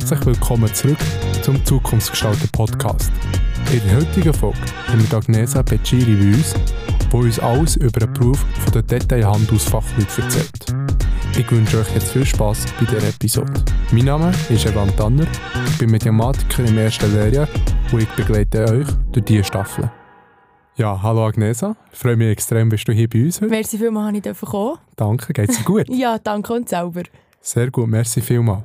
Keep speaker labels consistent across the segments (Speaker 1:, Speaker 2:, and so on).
Speaker 1: Herzlich willkommen zurück zum Zukunftsgestalter Podcast. In der heutigen Folge haben wir Agnesa Beciri bei uns, die uns alles über den Beruf der Detailhandelsfachleute erzählt. Ich wünsche euch jetzt viel Spass bei dieser Episode. Mein Name ist Evan Tanner, ich bin Mathematiker im ersten Lehrjahr und ich begleite euch durch diese Staffel. Ja, hallo Agnesa, ich freue mich extrem, bist du hier bei uns heute.
Speaker 2: Merci vielmals, dass ich kommen
Speaker 1: Danke, geht's dir gut?
Speaker 2: ja, danke und selber.
Speaker 1: Sehr gut, merci vielmals.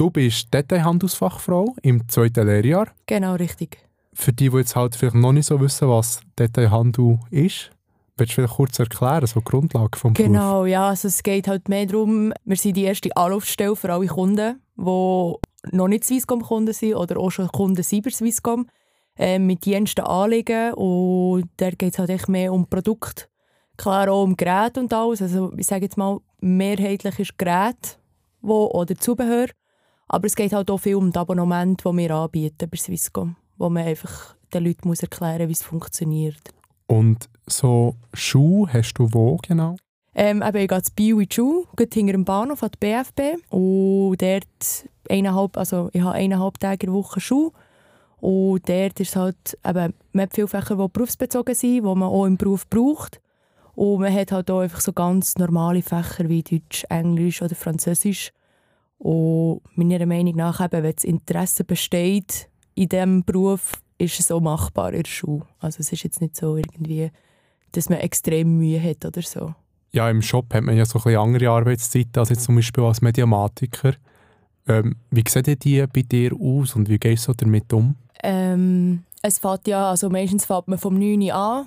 Speaker 1: Du bist Detailhandelsfachfrau im zweiten Lehrjahr.
Speaker 2: Genau, richtig.
Speaker 1: Für die, die jetzt halt vielleicht noch nicht so wissen, was Detailhandel ist, willst du vielleicht kurz erklären, so die Grundlage vom
Speaker 2: Genau,
Speaker 1: Beruf?
Speaker 2: ja, also es geht halt mehr darum, wir sind die erste Anlaufstelle für alle Kunden, die noch nicht Swisscom-Kunden sind oder auch schon Kunden bei Swisscom, äh, mit Diensten anliegen und da geht es halt echt mehr um Produkt, klar auch um Geräte und alles, also ich sage jetzt mal, mehrheitlich ist Gerät wo, oder Zubehör, aber es geht halt auch viel um das Abonnement, das wir anbieten bei Swisscom, wo man einfach den Leuten muss erklären muss, wie es funktioniert.
Speaker 1: Und so Schuhe hast du wo genau?
Speaker 2: Ähm, eben, ich gehe zu Bio in die Schule, hinter dem Bahnhof an die BFB. Und dort eineinhalb, also ich habe eineinhalb Tage in der Woche Schule. Und dort ist halt, eben, man hat viele Fächer, die berufsbezogen sind, die man auch im Beruf braucht. Und man hat halt auch einfach so ganz normale Fächer wie Deutsch, Englisch oder Französisch. Und meiner Meinung nach, eben, wenn das Interesse besteht in diesem Beruf, ist es auch machbar in der Schule. Also es ist jetzt nicht so irgendwie, dass man extrem Mühe hat oder so.
Speaker 1: Ja, im Shop hat man ja so ein bisschen andere Arbeitszeiten als jetzt zum Beispiel als Mediamatiker. Ähm, wie sieht die bei dir aus und wie gehst du damit um?
Speaker 2: Ähm, es fährt ja, also meistens fährt man vom 9 Uhr an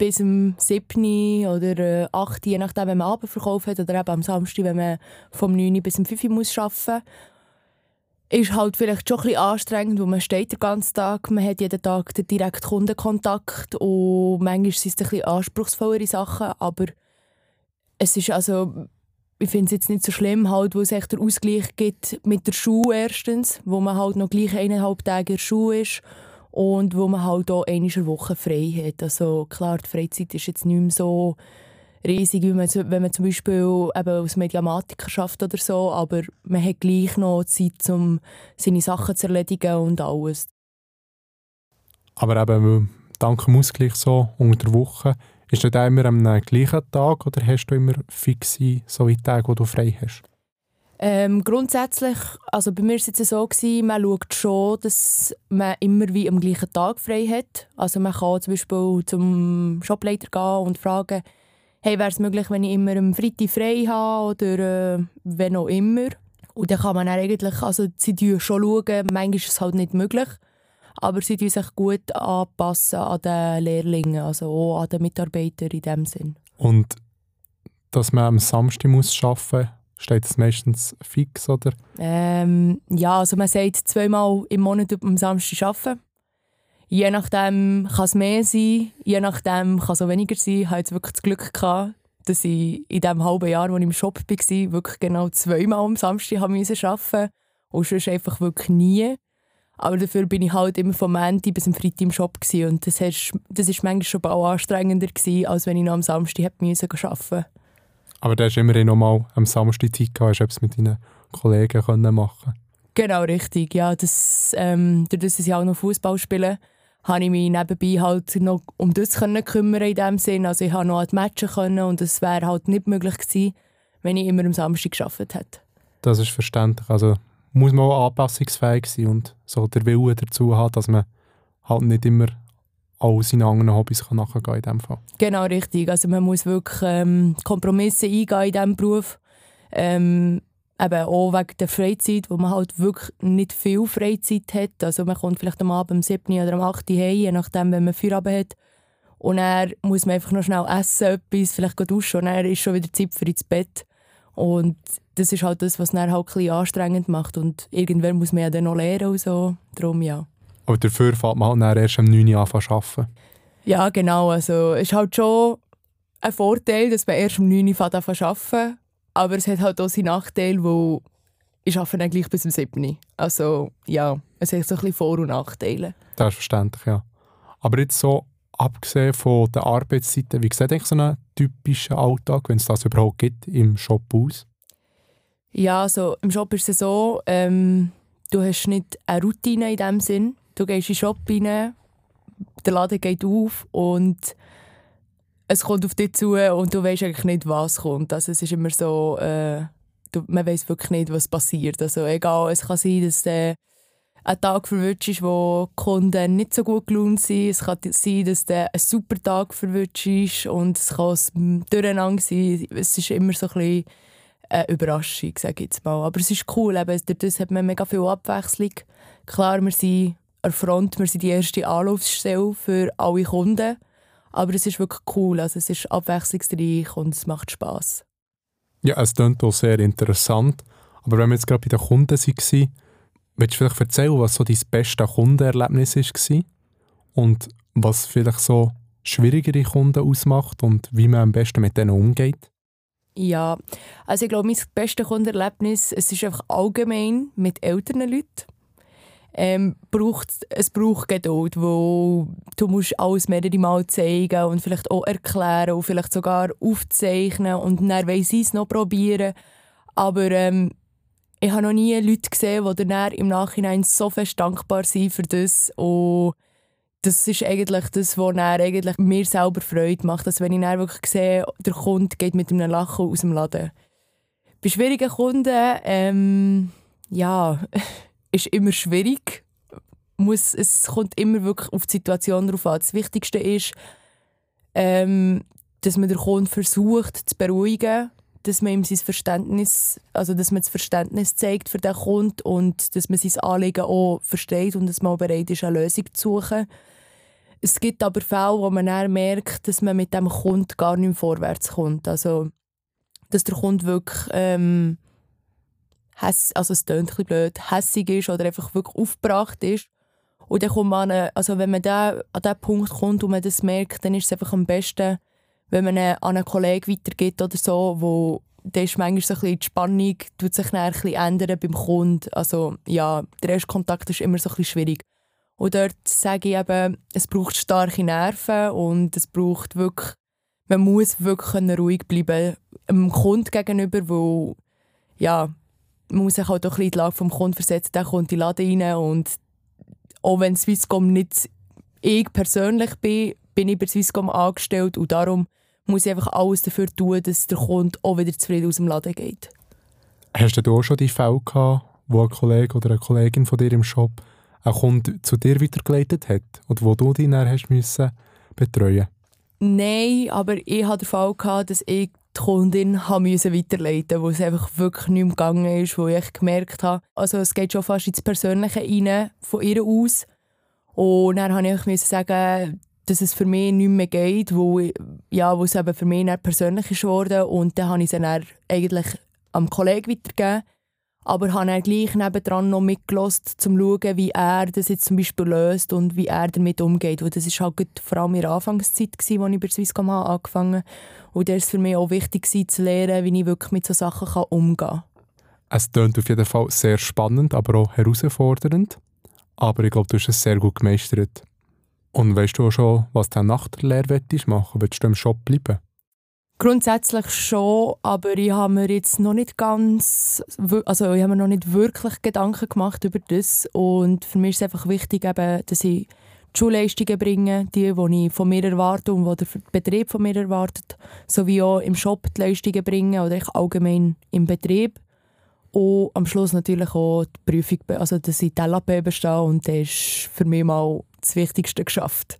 Speaker 2: bis zum 7 Uhr oder äh, 8 Uhr, je nachdem, wenn man Abendverkauf hat oder eben am Samstag, wenn man vom 9 Uhr bis zum 5 Uhr muss arbeiten muss. Ist halt vielleicht schon ein bisschen anstrengend, weil man steht den ganzen Tag, man hat jeden Tag den direkten Kundenkontakt und manchmal sind es ein bisschen anspruchsvollere Sachen, aber es ist also, ich finde es jetzt nicht so schlimm, halt, wo es echt den Ausgleich gibt mit der Schule erstens, wo man halt noch gleich eineinhalb Tage in der Schule ist und wo man halt auch einmal in der Woche frei hat. Also klar, die Freizeit ist jetzt nicht mehr so riesig, wie man, wenn man zum Beispiel eben als Mediamatiker schafft oder so, aber man hat gleich noch Zeit, um seine Sachen zu erledigen und alles.
Speaker 1: Aber eben dank dem Ausgleich so unter der Woche, ist das immer am gleichen Tag oder hast du immer fixe so Tage, wo du frei hast?
Speaker 2: Ähm, grundsätzlich, also bei mir war es so, gewesen, man schaut schon, dass man immer wie am gleichen Tag frei hat. Also man kann zum Beispiel zum Shopleiter gehen und fragen, hey, wäre es möglich, wenn ich immer am Freitag frei habe oder äh, wenn auch immer. Und dann kann man dann eigentlich, also sie schon, schauen, manchmal ist es halt nicht möglich, aber sie sich gut anpassen an den Lehrlingen, also auch an den Mitarbeitern in dem Sinn.
Speaker 1: Und dass man am Samstag muss arbeiten muss, steht das meistens fix, oder?
Speaker 2: Ähm, ja, also man sagt zweimal im Monat am Samstag arbeiten. Je nachdem kann es mehr sein, je nachdem kann es auch weniger sein. Ich hatte jetzt wirklich das Glück, gehabt, dass ich in dem halben Jahr, als ich im Shop war, wirklich genau zweimal am Samstag arbeiten musste. Und sonst einfach wirklich nie. Aber dafür bin ich halt immer vom Montag bis zum Freitag im Shop. Gewesen. Und das, war das manchmal schon auch anstrengender, gewesen, als wenn ich noch am Samstag arbeiten musste.
Speaker 1: Aber du hast immerhin noch mal am Samstag Zeit gehabt, hast etwas mit deinen Kollegen können machen
Speaker 2: Genau, richtig. Ja, das, ähm, dadurch, dass ich auch noch Fußball spiele, habe ich mich nebenbei halt noch um das können kümmern in dem Sinn. Also ich habe noch an die Matches können und es wäre halt nicht möglich gewesen, wenn ich immer am Samstag gearbeitet hätte.
Speaker 1: Das ist verständlich. Also muss man auch anpassungsfähig sein und so der Wille dazu haben, dass man halt nicht immer all seine anderen Hobbys kann nachgehen in diesem Fall.
Speaker 2: Genau, richtig. Also man muss wirklich ähm, Kompromisse eingehen in diesem Beruf. Ähm, eben auch wegen der Freizeit, wo man halt wirklich nicht viel Freizeit hat. Also man kommt vielleicht am Abend um 7 oder um 8 Uhr heim, je nachdem, wenn man Feierabend hat. Und dann muss man einfach noch schnell essen, etwas, vielleicht duschen und dann ist schon wieder Zeit für ins Bett. Und das ist halt das, was dann halt ein bisschen anstrengend macht. Und irgendwann muss man ja dann noch lernen und so. Darum ja.
Speaker 1: Aber dafür fängt man halt erst am 9 Uhr an zu arbeiten.
Speaker 2: Ja, genau. Also es ist halt schon ein Vorteil, dass man erst am 9 Uhr an zu arbeiten aber es hat halt auch seinen Nachteil, wo ich arbeite dann gleich bis zum 7 Also ja, es hat so ein bisschen Vor- und Nachteile.
Speaker 1: Das ist verständlich, ja. Aber jetzt so, abgesehen von den Arbeitszeiten, wie sieht eigentlich so ein typischer Alltag, wenn es das überhaupt gibt, im Shop aus?
Speaker 2: Ja, also im Shop ist es so, ähm, du hast nicht eine Routine in dem Sinn. Du gehst in den Shop rein, der Laden geht auf und es kommt auf dich zu und du weißt eigentlich nicht, was kommt. Also es ist immer so, äh, du, man weiß wirklich nicht, was passiert. Also egal, es kann sein, dass äh, ein Tag verwünscht ist, wo die Kunden nicht so gut gelaunt sind. Es kann sein, dass der ein super Tag verwünscht ist und es kann ein Durcheinander sein. Es ist immer so ein bisschen eine Überraschung, sage ich jetzt mal. Aber es ist cool, eben, durch hat man mega viel Abwechslung. Klar, wir sind an Front, wir sind die erste Anlaufstelle für alle Kunden. Aber es ist wirklich cool, also es ist abwechslungsreich und es macht Spass.
Speaker 1: Ja, es klingt auch sehr interessant. Aber wenn wir jetzt gerade bei den Kunden waren, willst du vielleicht erzählen, was so dein beste Kundenerlebnis war? Und was vielleicht so schwierigere Kunden ausmacht und wie man am besten mit denen umgeht?
Speaker 2: Ja, also ich glaube, mein bestes Kundenerlebnis es ist einfach allgemein mit älteren Leuten ähm, braucht, es braucht Geduld, wo du musst alles mehrere Mal zeigen und vielleicht auch erklären und vielleicht sogar aufzeichnen und dann wollen sie es noch probieren. Aber ähm, ich habe noch nie Leute gesehen, die dann im Nachhinein so fest dankbar sind für das und das ist eigentlich das, was eigentlich mir selber Freude macht, dass wenn ich dann wirklich sehe, der Kunde geht mit einem Lachen aus dem Laden. Bei schwierigen Kunden, ähm, ja, ist immer schwierig. Muss, es kommt immer wirklich auf die Situation drauf an. Das Wichtigste ist, ähm, dass man den Kunden versucht zu beruhigen, dass man ihm sein Verständnis, also dass man das Verständnis zeigt für den Kunden und dass man sein Anliegen auch versteht und dass man auch bereit ist, eine Lösung zu suchen. Es gibt aber Fälle, wo man dann merkt, dass man mit dem Kunden gar nicht mehr vorwärts kommt. Also, dass der Kunde wirklich ähm, häss, also es klingt ein blöd, hässig ist oder einfach wirklich aufgebracht ist. Und dann kommt man, also wenn man da an diesen Punkt kommt und man das merkt, dann ist es einfach am besten, wenn man an einen Kollegen weitergeht oder so, wo dann ist manchmal so ein bisschen die Spannung tut sich dann ein bisschen ändern beim Kunden. Also ja, der erste Kontakt ist immer so ein bisschen schwierig. Und dort sage ich eben, es braucht starke Nerven und es braucht wirklich, man muss wirklich ruhig bleiben dem Kunden gegenüber, wo ja, man muss sich halt auch ein bisschen in die Lage vom Kunden versetzen. Der kommt in den Laden rein und auch wenn Swisscom nicht ich persönlich bin, bin ich bei Swisscom angestellt und darum muss ich einfach alles dafür tun, dass der Kunde auch wieder zufrieden aus dem Laden geht.
Speaker 1: Hast du auch schon die Fälle gehabt, wo ein Kollege oder eine Kollegin von dir im Shop einen Kunden zu dir weitergeleitet hat und wo du dich dann hast müssen betreuen
Speaker 2: Nein, aber ich hatte den Fall, gehabt, dass ich die Kundin musste weiterleiten, wo es einfach wirklich nicht mehr gegangen ist, wo ich gemerkt habe, also es geht schon fast ins Persönliche rein, von ihr aus. Und dann musste ich sagen, dass es für mich nicht mehr geht, wo, ja, wo es eben für mich persönlich ist geworden. Und dann habe ich es dann eigentlich am Kollegen weitergegeben aber habe dann gleich nebendran noch mitgelost, um zu schauen, wie er das jetzt zum Beispiel löst und wie er damit umgeht. Und das war halt vor allem in der Anfangszeit, als ich bei Swisscom angefangen habe. Und da war es für mich auch wichtig, zu lernen, wie ich wirklich mit solchen Sachen umgehen kann.
Speaker 1: Es klingt auf jeden Fall sehr spannend, aber auch herausfordernd. Aber ich glaube, du hast es sehr gut gemeistert. Und weißt du auch schon, was du nach der Lehre machen willst? Willst du im Shop bleiben?
Speaker 2: Grundsätzlich schon, aber ich habe mir jetzt noch nicht ganz, also ich habe mir noch nicht wirklich Gedanken gemacht über das und für mich ist es einfach wichtig, eben, dass ich die Schulleistungen bringe, die, die ich von mir erwarte und die der Betrieb von mir erwartet, sowie auch im Shop die Leistungen bringen oder allgemein im Betrieb. Und am Schluss natürlich auch die Prüfung, also dass ich die LAP bestehe und das ist für mich mal das Wichtigste geschafft.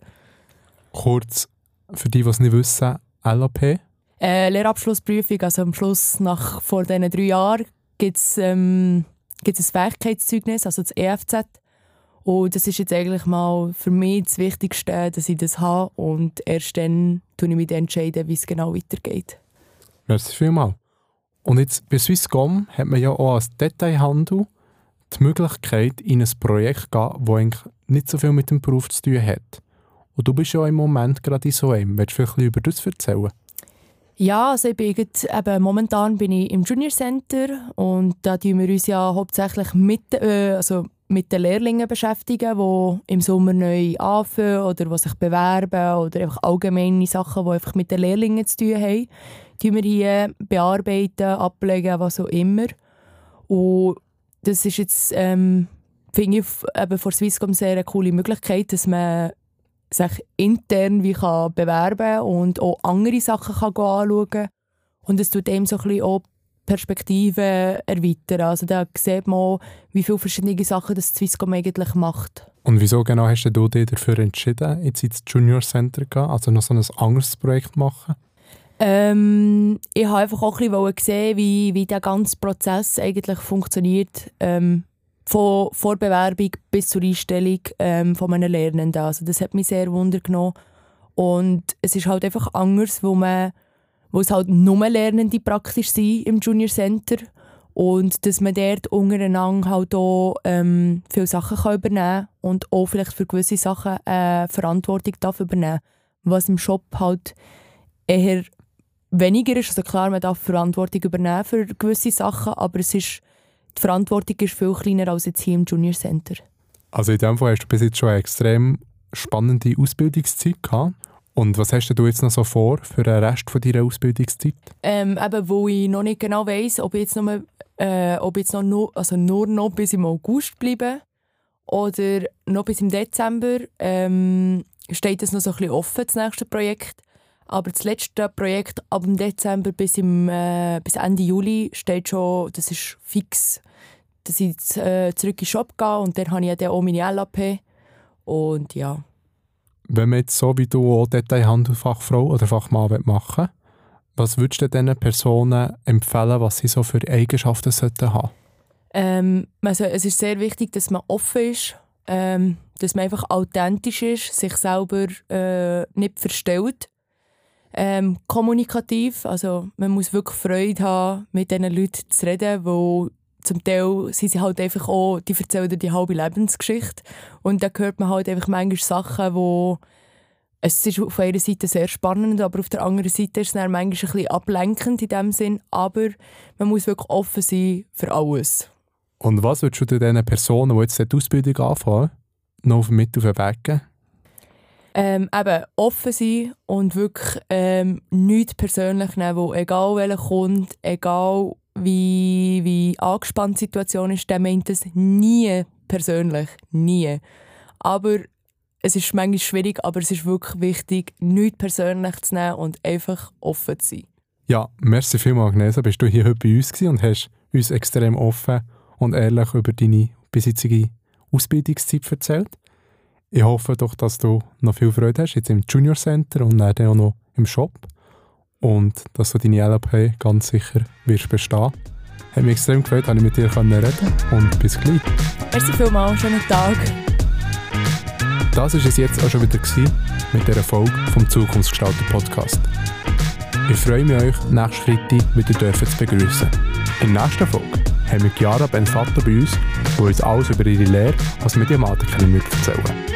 Speaker 1: Kurz, für die, die es nicht wissen, LAP?
Speaker 2: Äh, Lehrabschlussprüfung, also am Schluss nach vor diesen drei Jahren, gibt es ähm, ein Fähigkeitszeugnis, also das EFZ. Und das ist jetzt eigentlich mal für mich das Wichtigste, dass ich das habe und erst dann entscheide ich mich entscheiden, wie es genau weitergeht.
Speaker 1: Merci vielmals. Und jetzt bei Swisscom hat man ja auch als Detailhandel die Möglichkeit, in ein Projekt zu gehen, das eigentlich nicht so viel mit dem Beruf zu tun hat. Und du bist ja im Moment gerade in so einem. Willst du vielleicht über das erzählen?
Speaker 2: Ja, also ich bin jetzt, eben, momentan bin ich im Junior Center und da tun wir uns ja hauptsächlich mit, äh, also mit den Lehrlingen beschäftigen, die im Sommer neu anfangen oder die sich bewerben oder einfach allgemeine Sachen, die einfach mit den Lehrlingen zu tun haben. Die wir hier bearbeiten, ablegen, was auch immer. Und das ist jetzt ähm, finde ich eben vor Swisscom sehr eine coole Möglichkeit, dass man sich intern wie kann bewerben und auch andere Sachen kann anschauen kann. Und es tut dem so ein bisschen auch Perspektiven erweitern. Also da sieht man auch, wie viele verschiedene Sachen das Swisscom eigentlich macht.
Speaker 1: Und wieso genau hast du dich dafür entschieden, jetzt ins Junior Center zu gehen, also noch so ein anderes Projekt machen?
Speaker 2: Ähm, ich habe einfach auch ein bisschen gesehen, wie, wie der ganze Prozess eigentlich funktioniert. Ähm, von Vorbewerbung bis zur Einstellung ähm, von meinen Lernenden. Also das hat mich sehr wundergenommen. Und es ist halt einfach anders, wo, man, wo es halt nur Lernende praktisch sind im Junior Center und dass man dort untereinander halt auch ähm, viele Sachen kann übernehmen kann und auch vielleicht für gewisse Sachen äh, Verantwortung darf übernehmen was im Shop halt eher weniger ist. Also klar, man darf Verantwortung übernehmen für gewisse Sachen, aber es ist die Verantwortung ist viel kleiner als jetzt hier im Junior Center.
Speaker 1: Also in dem Fall hast du bis jetzt schon eine extrem spannende Ausbildungszeit gehabt. Und was hast du jetzt noch so vor für den Rest von deiner Ausbildungszeit?
Speaker 2: Ähm, eben, wo ich noch nicht genau weiss, ob ich jetzt, nur, äh, ob jetzt noch, also nur noch bis im August bleibe oder noch bis im Dezember, ähm, steht das noch so ein bisschen offen, das nächste Projekt. Aber das letzte Projekt ab dem Dezember bis, im, äh, bis Ende Juli steht schon, das ist fix, dass ich äh, zurück in den Shop gehe und dann habe ich dann auch meine LAP. Und ja.
Speaker 1: Wenn man jetzt so wie du auch Detailhandelfachfrau oder Fachmann machen was würdest du diesen Personen empfehlen, was sie so für Eigenschaften sollten haben?
Speaker 2: Ähm, also es ist sehr wichtig, dass man offen ist, ähm, dass man einfach authentisch ist, sich selber äh, nicht verstellt ähm, kommunikativ. Also man muss wirklich Freude haben, mit diesen Leuten zu reden, wo zum Teil sind sie halt einfach auch, die erzählen die halbe Lebensgeschichte und da hört man halt einfach manchmal Sachen, wo es ist auf einer Seite sehr spannend, aber auf der anderen Seite ist es manchmal ein bisschen ablenkend in dem Sinn, aber man muss wirklich offen sein für alles.
Speaker 1: Und was würdest du diesen Personen, die jetzt die Ausbildung anfangen, noch mit auf den Weg geben?
Speaker 2: Ähm, eben offen sein und wirklich ähm, nichts persönlich nehmen, wo egal welcher kommt, egal wie, wie angespannt die Situation ist, der meint es nie persönlich, nie. Aber es ist manchmal schwierig, aber es ist wirklich wichtig, nichts persönlich zu nehmen und einfach offen zu sein.
Speaker 1: Ja, merci vielmals, Agnesa, bist du hier heute bei uns und hast uns extrem offen und ehrlich über deine besitzige Ausbildungszeit erzählt. Ich hoffe doch, dass du noch viel Freude hast, jetzt im Junior Center und dann auch noch im Shop. Und dass du deine LAP ganz sicher wirst bestehen. Hat mich extrem gefreut, dass ich mit dir reden und bis gleich.
Speaker 2: Merci vielmals, schönen Tag.
Speaker 1: Das war es jetzt auch schon wieder mit dieser Folge vom Zukunftsgestalter Podcast. Ich freue mich, euch nächsten Freitag wieder zu begrüßen. In der nächsten Folge haben wir Chiara Benfato bei uns, die uns alles über ihre Lehre als Mediamatikerin erzählen